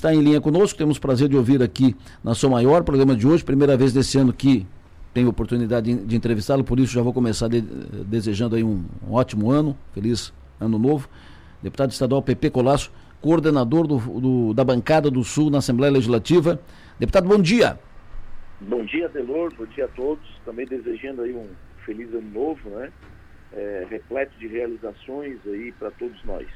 está em linha conosco. Temos o prazer de ouvir aqui na Sua Maior, programa de hoje, primeira vez desse ano que tenho oportunidade de, de entrevistá-lo, por isso já vou começar de, desejando aí um, um, ótimo ano, feliz ano novo. Deputado estadual PP Colasso, coordenador do, do, da bancada do Sul na Assembleia Legislativa. Deputado, bom dia. Bom dia, Delor, bom dia a todos. Também desejando aí um feliz ano novo, né? É, repleto de realizações aí para todos nós.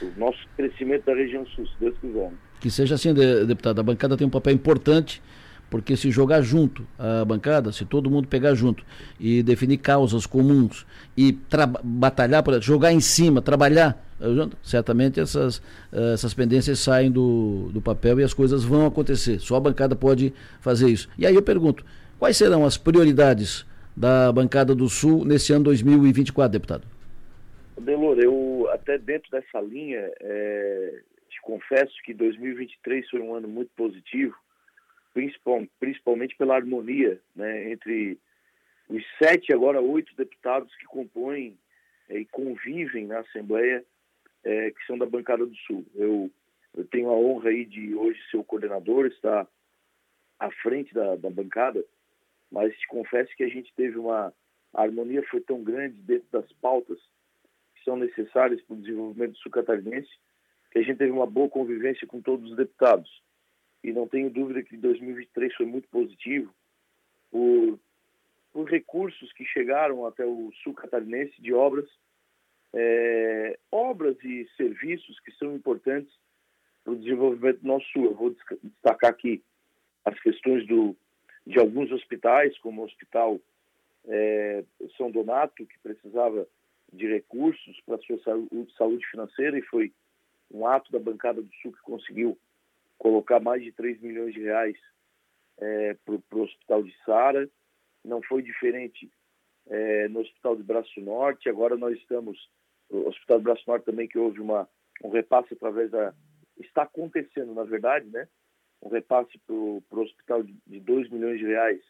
O nosso crescimento da região sul, se Deus quiser. Que seja assim, deputado. A bancada tem um papel importante porque se jogar junto a bancada, se todo mundo pegar junto e definir causas comuns e batalhar para jogar em cima, trabalhar eh, certamente essas, eh, essas pendências saem do, do papel e as coisas vão acontecer. Só a bancada pode fazer isso. E aí eu pergunto, quais serão as prioridades da bancada do Sul nesse ano 2024, deputado? Delor, eu até dentro dessa linha, é, confesso que 2023 foi um ano muito positivo principalmente pela harmonia né, entre os sete, agora oito deputados que compõem é, e convivem na Assembleia, é, que são da bancada do Sul. Eu, eu tenho a honra aí de hoje ser o coordenador, estar à frente da, da bancada, mas te confesso que a gente teve uma a harmonia foi tão grande dentro das pautas que são necessárias para o desenvolvimento do sul catarinense a gente teve uma boa convivência com todos os deputados e não tenho dúvida que 2023 foi muito positivo por, por recursos que chegaram até o sul catarinense de obras, é, obras e serviços que são importantes para o desenvolvimento do nosso sul. Eu vou destacar aqui as questões do, de alguns hospitais, como o Hospital é, São Donato, que precisava de recursos para a sua saúde financeira e foi um ato da bancada do Sul que conseguiu colocar mais de 3 milhões de reais é, para o Hospital de Sara. Não foi diferente é, no Hospital de Braço Norte. Agora nós estamos, o Hospital de Braço Norte também, que houve uma, um repasse através da. Está acontecendo, na verdade, né? Um repasse para o hospital de, de 2 milhões de reais,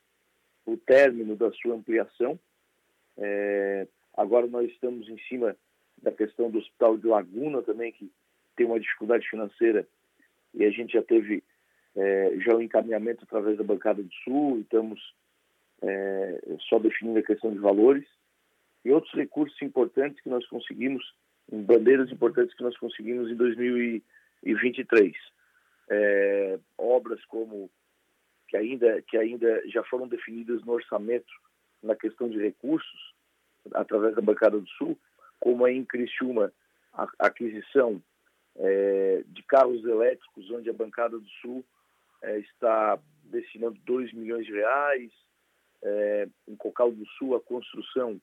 o término da sua ampliação. É, agora nós estamos em cima da questão do Hospital de Laguna também, que tem uma dificuldade financeira e a gente já teve é, já o encaminhamento através da bancada do Sul, estamos é, só definindo a questão de valores e outros recursos importantes que nós conseguimos, bandeiras importantes que nós conseguimos em 2023. É, obras como que ainda que ainda já foram definidas no orçamento na questão de recursos através da bancada do Sul, como a em Criciúma a aquisição é, de carros elétricos, onde a bancada do Sul é, está destinando 2 milhões de reais. É, em Cocal do Sul, a construção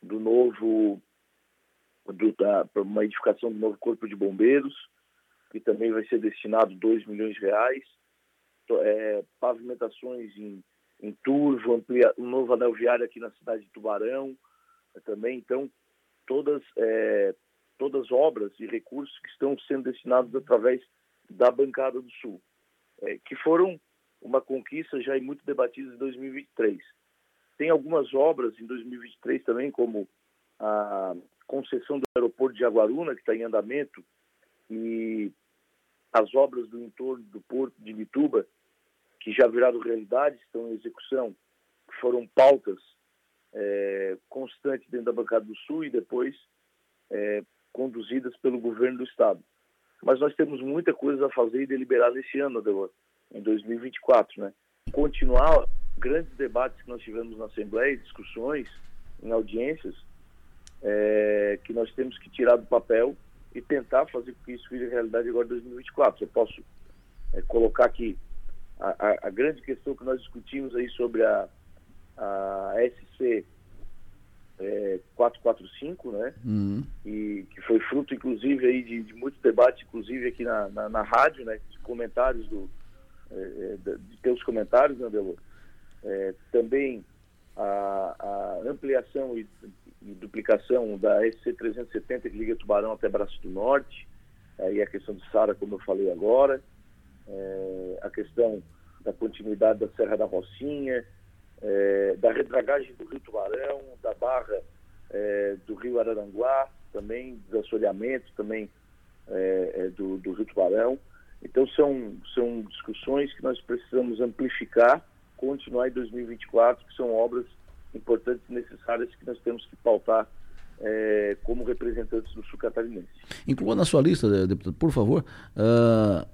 do novo, do, da, uma edificação do novo Corpo de Bombeiros, que também vai ser destinado 2 milhões de reais. É, pavimentações em, em Turvo, amplia, um novo anel viário aqui na cidade de Tubarão também. Então, todas é, todas as obras e recursos que estão sendo destinados através da bancada do Sul, é, que foram uma conquista já muito debatida em 2023. Tem algumas obras em 2023 também, como a concessão do aeroporto de Jaguaruna, que está em andamento, e as obras do entorno do porto de Mituba, que já viraram realidade, estão em execução, que foram pautas é, constantes dentro da bancada do Sul e depois é, conduzidas pelo governo do Estado. Mas nós temos muita coisa a fazer e deliberar nesse ano, Adelor, em 2024, né? Continuar grandes debates que nós tivemos na Assembleia, discussões, em audiências, é, que nós temos que tirar do papel e tentar fazer com que isso vire realidade agora em 2024. Eu posso é, colocar aqui a, a, a, grande questão que nós discutimos aí sobre a, a SC é, 445, né? Uhum. E que foi fruto, inclusive, aí de, de muito debate, inclusive aqui na, na, na, rádio, né? De comentários do é, é de teus comentários, né, Belo? É, também a, a ampliação e, e, duplicação da SC370 que liga Tubarão até Braço do Norte, aí a questão de Sara, como eu falei agora, é, a questão da continuidade da Serra da Rocinha, é, da redragagem do Rio Tubarão, da barra é, do Rio Araranguá, também do assoreamento também é, é, do, do, Rio Tubarão, Então são, são discussões que nós precisamos amplificar, continuar em 2024, que são obras importantes e necessárias que nós temos que pautar é, como representantes do sul catarinense. Inclua na sua lista, deputado, por favor, uh,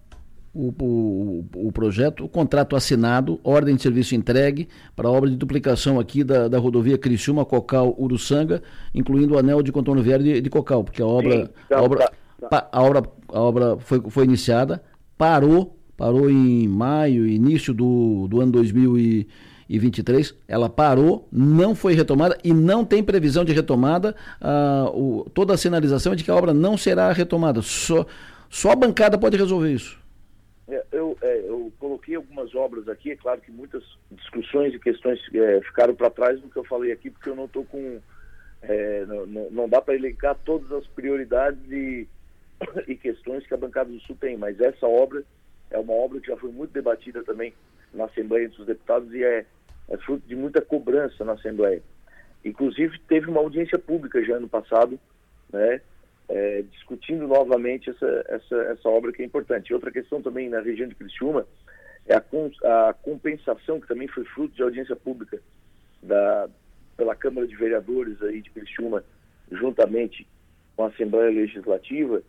o, projeto, o contrato assinado, ordem de serviço entregue para a obra de duplicação aqui da, da rodovia Criciúma, Cocal, Uruçanga, incluindo o anel de contorno viário de, de Cocal, porque a obra, Sim, então, a, obra tá, tá. a obra, a obra foi, foi iniciada, parou, parou em maio, início do, do ano 2000 e 2023, ela parou, não foi retomada e não tem previsão de retomada. Ah, o, toda a sinalização é de que a obra não será retomada. Só, só a bancada pode resolver isso. É, eu, algumas obras aqui, é claro que muitas discussões e questões é, ficaram para trás do que eu falei aqui, porque eu não estou com. É, não, não, dá para elencar todas as prioridades e, e questões que a bancada do Sul tem, mas essa obra é uma obra que já foi muito debatida também na Assembleia dos Deputados e é, é fruto de muita cobrança na Assembleia. Inclusive, teve uma audiência pública já ano passado, né, é, discutindo novamente essa, essa, essa obra que é importante. Outra questão também na região de Criciúma é a, a compensação, que também foi fruto de audiência pública da, pela Câmara de Vereadores aí de Criciúma, juntamente com a Assembleia Legislativa,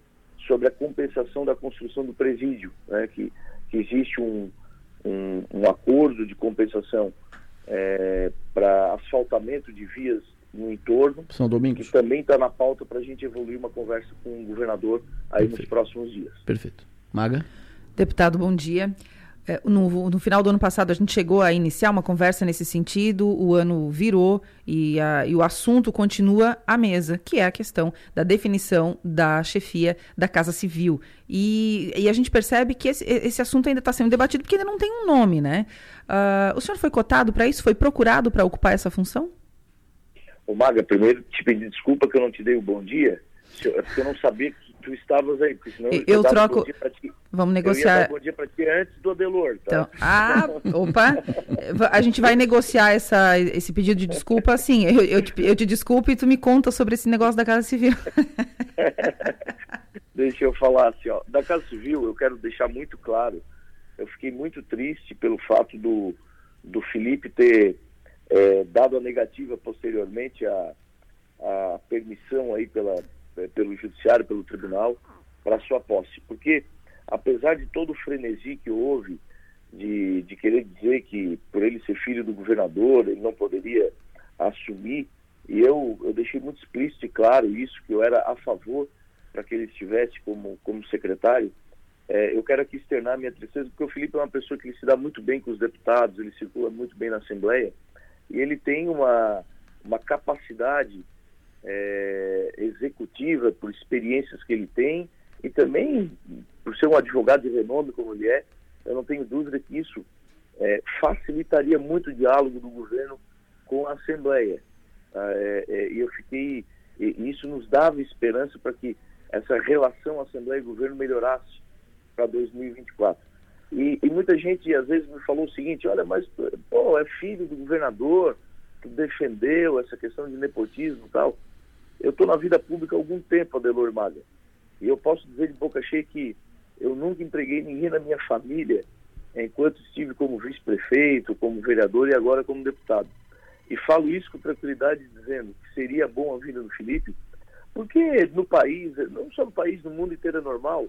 sobre a compensação da construção do presídio, né, que, que existe um, um, um acordo de compensação é, para asfaltamento de vias no entorno. São Domingos. Que também está na pauta para a gente evoluir uma conversa com o governador aí Perfeito. nos próximos dias. Perfeito. Maga? Deputado, bom dia. É, no, no, final do ano passado, a gente chegou a iniciar uma conversa nesse sentido, o ano virou e, a, e, o assunto continua à mesa, que é a questão da definição da chefia da Casa Civil. E, e a gente percebe que esse, esse assunto ainda está sendo debatido porque ainda não tem um nome, né? Uh, o senhor foi cotado para isso? Foi procurado para ocupar essa função? Ô Maga, primeiro te pedir desculpa que eu não te dei o bom dia, é porque eu não sabia que tu estavas aí, porque senão eu, eu troco. Vamos negociar. bom dia para ti antes do Adelor, tá? Então, ah, opa! A gente vai negociar essa, esse pedido de desculpa assim. Eu, eu, te, eu te desculpo e tu me conta sobre esse negócio da Casa Civil. Deixa eu falar assim, ó. Da Casa Civil, eu quero deixar muito claro. Eu fiquei muito triste pelo fato do, do Felipe ter é, dado a negativa posteriormente a, a permissão aí pela é, pelo judiciário, pelo tribunal, para sua posse. Porque, apesar de todo o frenesi que houve de, de querer dizer que, por ele ser filho do governador, ele não poderia assumir, e eu, eu deixei muito explícito e claro isso, que eu era a favor para que ele estivesse como, como secretário, é, eu quero aqui externar minha tristeza, porque o Felipe é uma pessoa que se dá muito bem com os deputados, ele circula muito bem na Assembleia, e ele tem uma, uma capacidade é, executiva, por experiências que ele tem e também por ser um advogado de renome como ele é, eu não tenho dúvida que isso é, facilitaria muito o diálogo do governo com a Assembleia. Ah, é, é, e eu fiquei, e isso nos dava esperança para que essa relação Assembleia e governo melhorasse para 2024. E, e, muita gente às vezes me falou o seguinte, olha, mas pô, é filho do governador, que defendeu essa questão de nepotismo e tal. Eu estou na vida pública há algum tempo, Adelor Maga, e eu posso dizer de boca cheia que eu nunca empreguei ninguém na minha família enquanto estive como vice-prefeito, como vereador e agora como deputado. E falo isso com tranquilidade, dizendo que seria bom a vida do Felipe, porque no país, não só no país, no mundo inteiro é normal,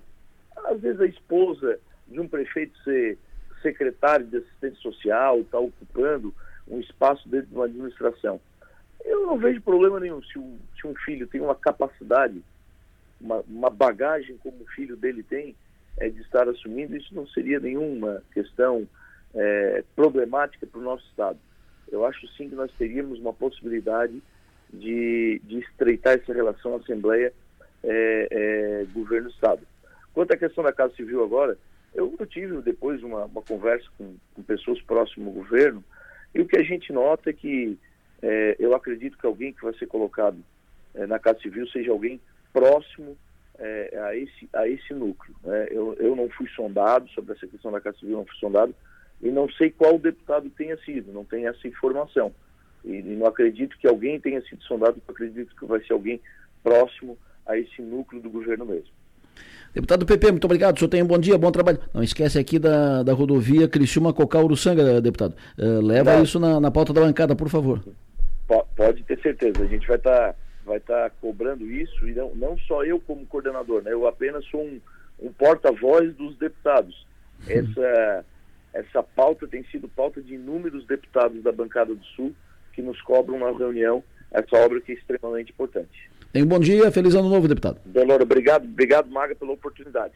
às vezes a esposa de um prefeito ser secretário de assistente social, está ocupando um espaço dentro de uma administração. Eu não vejo problema nenhum se um, se um filho tem uma capacidade, uma, uma bagagem como o filho dele tem, é, de estar assumindo, isso não seria nenhuma questão é, problemática para o nosso Estado. Eu acho sim que nós teríamos uma possibilidade de, de estreitar essa relação Assembleia é, é, Governo-Estado. Quanto à questão da Casa Civil agora, eu, eu tive depois uma, uma conversa com, com pessoas próximas ao governo, e o que a gente nota é que é, eu acredito que alguém que vai ser colocado na Casa Civil seja alguém próximo é, a, esse, a esse núcleo. Né? Eu, eu não fui sondado sobre essa questão da Casa Civil, não fui sondado, e não sei qual deputado tenha sido, não tenho essa informação. E, e não acredito que alguém tenha sido sondado, acredito que vai ser alguém próximo a esse núcleo do governo mesmo. Deputado PP, muito obrigado. O senhor tem um bom dia, bom trabalho. Não esquece aqui da, da rodovia Criciúma Cocal Uruçanga, deputado. Uh, leva Não. isso na, na pauta da bancada, por favor. Pode ter certeza. A gente vai estar tá, vai tá cobrando isso, e não, não só eu como coordenador, né? Eu apenas sou um, um porta-voz dos deputados. Essa, essa pauta tem sido pauta de inúmeros deputados da bancada do Sul que nos cobram na reunião essa obra que é extremamente importante. Tenha um bom dia, feliz ano novo, deputado. Delora, obrigado, obrigado, Maga, pela oportunidade.